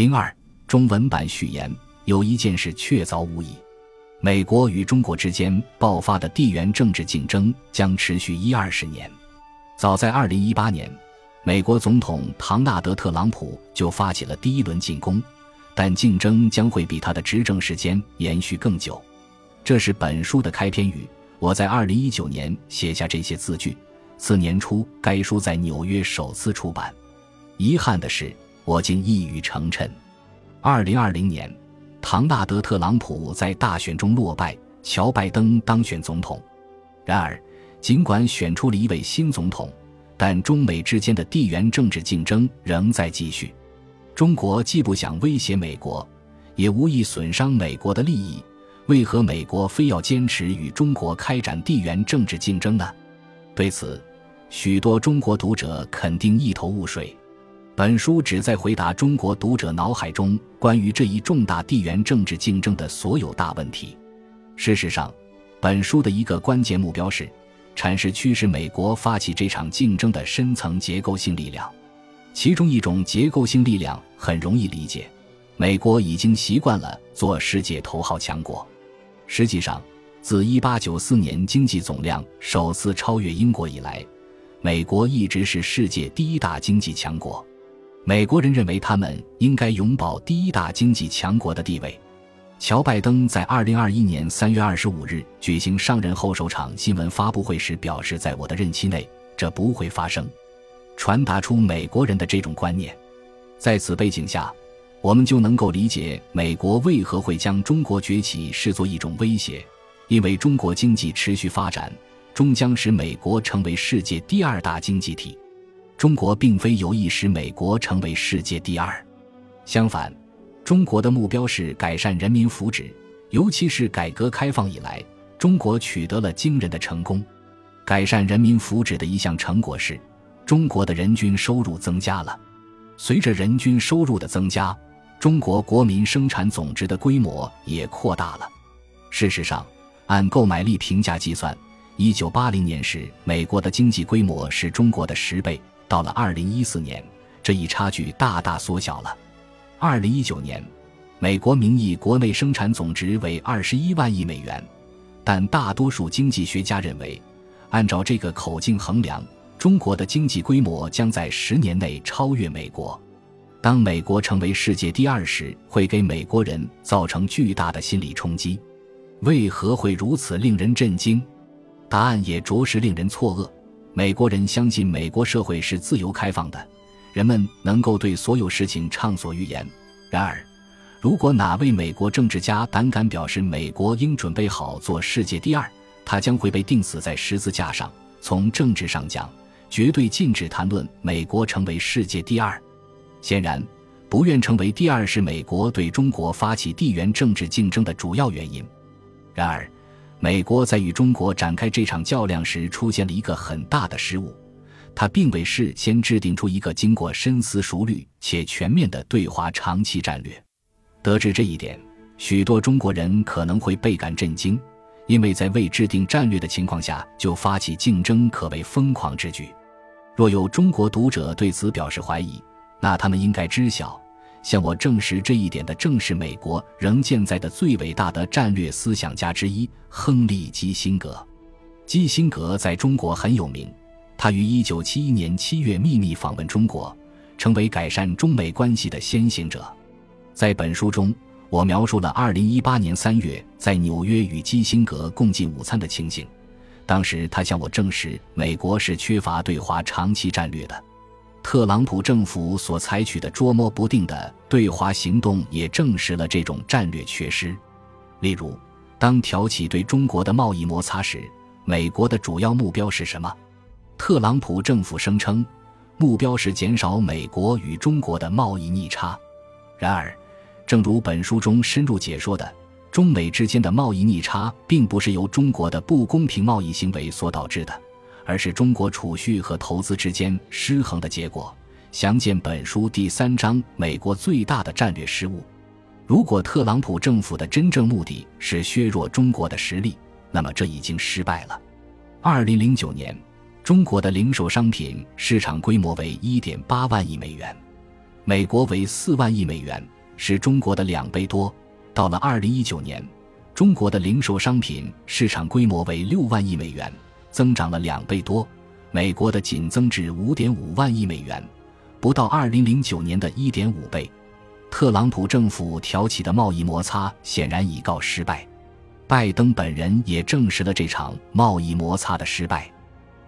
零二中文版序言：有一件事确凿无疑，美国与中国之间爆发的地缘政治竞争将持续一二十年。早在二零一八年，美国总统唐纳德·特朗普就发起了第一轮进攻，但竞争将会比他的执政时间延续更久。这是本书的开篇语。我在二零一九年写下这些字句，次年初该书在纽约首次出版。遗憾的是，我竟一语成谶。二零二零年，唐纳德·特朗普在大选中落败，乔·拜登当选总统。然而，尽管选出了一位新总统，但中美之间的地缘政治竞争仍在继续。中国既不想威胁美国，也无意损伤美国的利益。为何美国非要坚持与中国开展地缘政治竞争呢？对此，许多中国读者肯定一头雾水。本书旨在回答中国读者脑海中关于这一重大地缘政治竞争的所有大问题。事实上，本书的一个关键目标是阐释驱使美国发起这场竞争的深层结构性力量。其中一种结构性力量很容易理解：美国已经习惯了做世界头号强国。实际上，自1894年经济总量首次超越英国以来，美国一直是世界第一大经济强国。美国人认为他们应该永保第一大经济强国的地位。乔·拜登在2021年3月25日举行上任后首场新闻发布会时表示：“在我的任期内，这不会发生。”传达出美国人的这种观念。在此背景下。我们就能够理解美国为何会将中国崛起视作一种威胁，因为中国经济持续发展终将使美国成为世界第二大经济体。中国并非有意使美国成为世界第二，相反，中国的目标是改善人民福祉，尤其是改革开放以来，中国取得了惊人的成功。改善人民福祉的一项成果是，中国的人均收入增加了。随着人均收入的增加，中国国民生产总值的规模也扩大了。事实上，按购买力评价计算，一九八零年时，美国的经济规模是中国的十倍。到了二零一四年，这一差距大大缩小了。二零一九年，美国名义国内生产总值为二十一万亿美元，但大多数经济学家认为，按照这个口径衡量，中国的经济规模将在十年内超越美国。当美国成为世界第二时，会给美国人造成巨大的心理冲击。为何会如此令人震惊？答案也着实令人错愕。美国人相信美国社会是自由开放的，人们能够对所有事情畅所欲言。然而，如果哪位美国政治家胆敢表示美国应准备好做世界第二，他将会被钉死在十字架上。从政治上讲，绝对禁止谈论美国成为世界第二。显然，不愿成为第二是美国对中国发起地缘政治竞争的主要原因。然而，美国在与中国展开这场较量时出现了一个很大的失误，他并未事先制定出一个经过深思熟虑且全面的对华长期战略。得知这一点，许多中国人可能会倍感震惊，因为在未制定战略的情况下就发起竞争，可谓疯狂之举。若有中国读者对此表示怀疑，那他们应该知晓，向我证实这一点的正是美国仍健在的最伟大的战略思想家之一——亨利·基辛格。基辛格在中国很有名，他于1971年7月秘密访问中国，成为改善中美关系的先行者。在本书中，我描述了2018年3月在纽约与基辛格共进午餐的情形。当时他向我证实，美国是缺乏对华长期战略的。特朗普政府所采取的捉摸不定的对华行动也证实了这种战略缺失。例如，当挑起对中国的贸易摩擦时，美国的主要目标是什么？特朗普政府声称，目标是减少美国与中国的贸易逆差。然而，正如本书中深入解说的，中美之间的贸易逆差并不是由中国的不公平贸易行为所导致的。而是中国储蓄和投资之间失衡的结果。详见本书第三章。美国最大的战略失误。如果特朗普政府的真正目的是削弱中国的实力，那么这已经失败了。二零零九年，中国的零售商品市场规模为一点八万亿美元。美国为四万亿美元，是中国的两倍多。到了二零一九年，中国的零售商品市场规模为六万亿美元，增长了两倍多。美国的仅增至五点五万亿美元，不到二零零九年的一点五倍。特朗普政府挑起的贸易摩擦显然已告失败，拜登本人也证实了这场贸易摩擦的失败。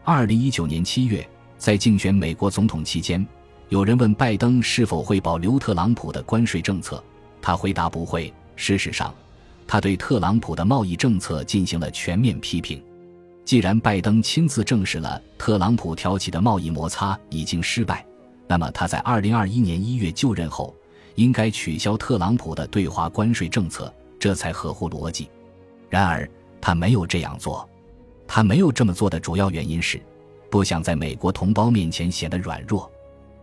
二零一九年七月，在竞选美国总统期间，有人问拜登是否会保留特朗普的关税政策，他回答不会。事实上，他对特朗普的贸易政策进行了全面批评。既然拜登亲自证实了特朗普挑起的贸易摩擦已经失败，那么他在二零二一年一月就任后。应该取消特朗普的对华关税政策，这才合乎逻辑。然而，他没有这样做。他没有这么做的主要原因是，不想在美国同胞面前显得软弱。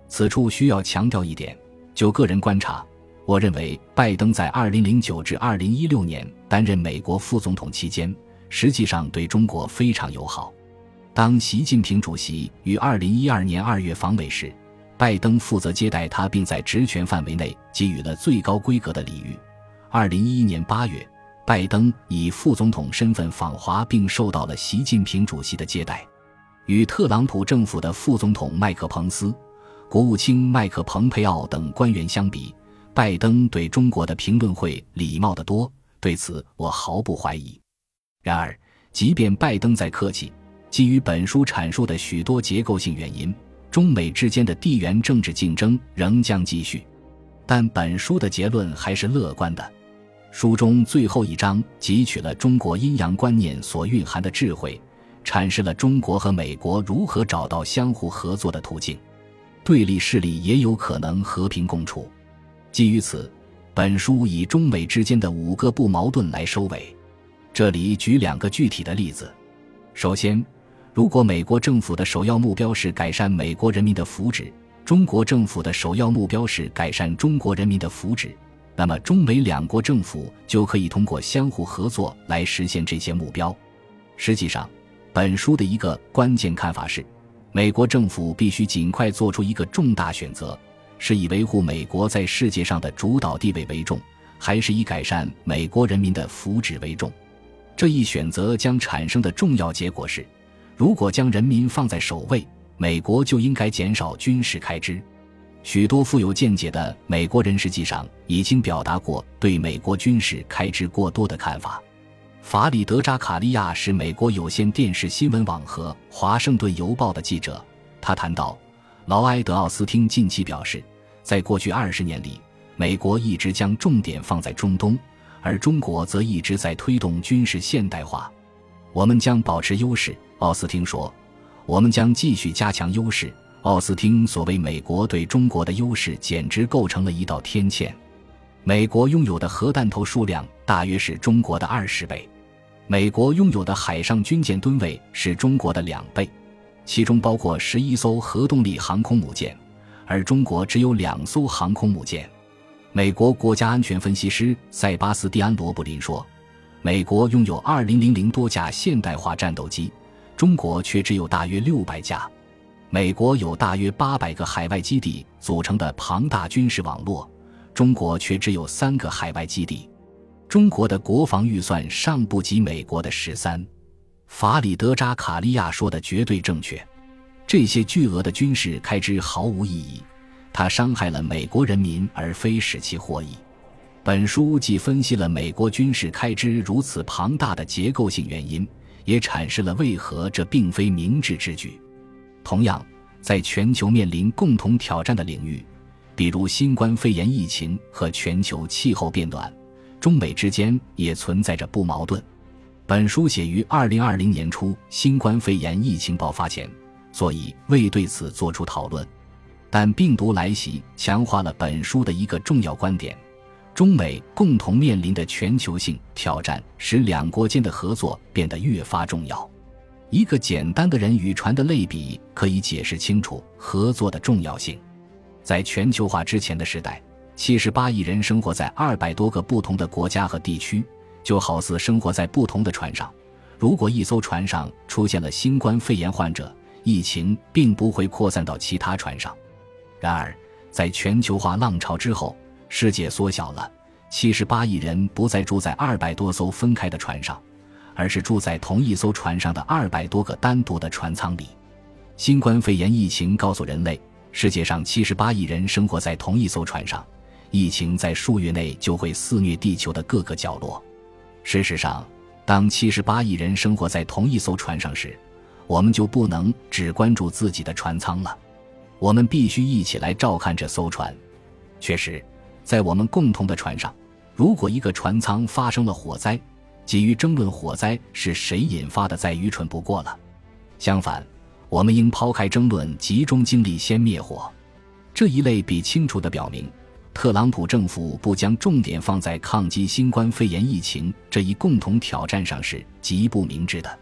此处需要强调一点：就个人观察，我认为拜登在2009至2016年担任美国副总统期间，实际上对中国非常友好。当习近平主席于2012年2月访美时，拜登负责接待他，并在职权范围内给予了最高规格的礼遇。二零一一年八月，拜登以副总统身份访华，并受到了习近平主席的接待。与特朗普政府的副总统麦克彭斯、国务卿麦克蓬佩奥等官员相比，拜登对中国的评论会礼貌得多，对此我毫不怀疑。然而，即便拜登再客气，基于本书阐述的许多结构性原因。中美之间的地缘政治竞争仍将继续，但本书的结论还是乐观的。书中最后一章汲取了中国阴阳观念所蕴含的智慧，阐释了中国和美国如何找到相互合作的途径，对立势力也有可能和平共处。基于此，本书以中美之间的五个不矛盾来收尾。这里举两个具体的例子，首先。如果美国政府的首要目标是改善美国人民的福祉，中国政府的首要目标是改善中国人民的福祉，那么中美两国政府就可以通过相互合作来实现这些目标。实际上，本书的一个关键看法是，美国政府必须尽快做出一个重大选择：是以维护美国在世界上的主导地位为重，还是以改善美国人民的福祉为重？这一选择将产生的重要结果是。如果将人民放在首位，美国就应该减少军事开支。许多富有见解的美国人实际上已经表达过对美国军事开支过多的看法。法里德扎卡利亚是美国有线电视新闻网和《华盛顿邮报》的记者。他谈到，劳埃德·奥斯汀近期表示，在过去二十年里，美国一直将重点放在中东，而中国则一直在推动军事现代化。我们将保持优势。奥斯汀说：“我们将继续加强优势。”奥斯汀所谓美国对中国的优势，简直构成了一道天堑。美国拥有的核弹头数量大约是中国的二十倍，美国拥有的海上军舰吨位是中国的两倍，其中包括十一艘核动力航空母舰，而中国只有两艘航空母舰。美国国家安全分析师塞巴斯蒂安·罗布林说：“美国拥有二零零零多架现代化战斗机。”中国却只有大约六百架，美国有大约八百个海外基地组成的庞大军事网络，中国却只有三个海外基地。中国的国防预算尚不及美国的十三。法里德扎卡利亚说的绝对正确，这些巨额的军事开支毫无意义，它伤害了美国人民而非使其获益。本书既分析了美国军事开支如此庞大的结构性原因。也阐释了为何这并非明智之举。同样，在全球面临共同挑战的领域，比如新冠肺炎疫情和全球气候变暖，中美之间也存在着不矛盾。本书写于二零二零年初，新冠肺炎疫情爆发前，所以未对此作出讨论。但病毒来袭强化了本书的一个重要观点。中美共同面临的全球性挑战，使两国间的合作变得越发重要。一个简单的人与船的类比，可以解释清楚合作的重要性。在全球化之前的时代，七十八亿人生活在二百多个不同的国家和地区，就好似生活在不同的船上。如果一艘船上出现了新冠肺炎患者，疫情并不会扩散到其他船上。然而，在全球化浪潮之后，世界缩小了，七十八亿人不再住在二百多艘分开的船上，而是住在同一艘船上的二百多个单独的船舱里。新冠肺炎疫情告诉人类，世界上七十八亿人生活在同一艘船上，疫情在数月内就会肆虐地球的各个角落。事实上，当七十八亿人生活在同一艘船上时，我们就不能只关注自己的船舱了。我们必须一起来照看这艘船。确实，在我们共同的船上，如果一个船舱发生了火灾，急于争论火灾是谁引发的，再愚蠢不过了。相反，我们应抛开争论，集中精力先灭火。这一类比清楚地表明，特朗普政府不将重点放在抗击新冠肺炎疫情这一共同挑战上是极不明智的。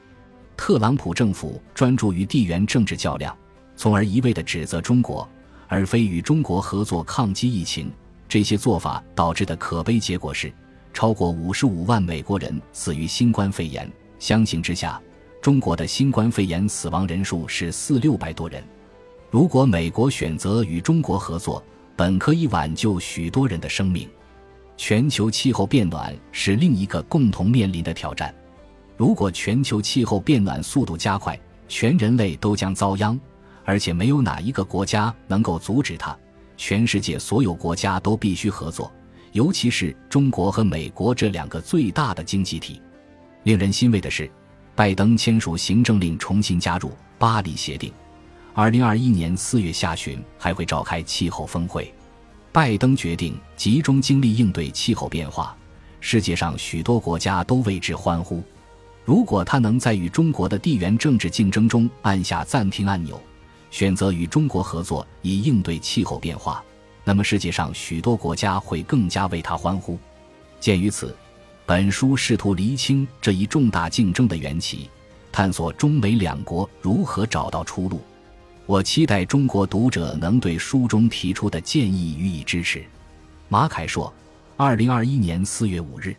特朗普政府专注于地缘政治较量。从而一味地指责中国，而非与中国合作抗击疫情，这些做法导致的可悲结果是，超过五十五万美国人死于新冠肺炎。相形之下，中国的新冠肺炎死亡人数是四六百多人。如果美国选择与中国合作，本可以挽救许多人的生命。全球气候变暖是另一个共同面临的挑战。如果全球气候变暖速度加快，全人类都将遭殃。而且没有哪一个国家能够阻止它。全世界所有国家都必须合作，尤其是中国和美国这两个最大的经济体。令人欣慰的是，拜登签署行政令重新加入巴黎协定。二零二一年四月下旬还会召开气候峰会。拜登决定集中精力应对气候变化，世界上许多国家都为之欢呼。如果他能在与中国的地缘政治竞争中按下暂停按钮，选择与中国合作以应对气候变化，那么世界上许多国家会更加为他欢呼。鉴于此，本书试图厘清这一重大竞争的缘起，探索中美两国如何找到出路。我期待中国读者能对书中提出的建议予以支持。马凯说，二零二一年四月五日。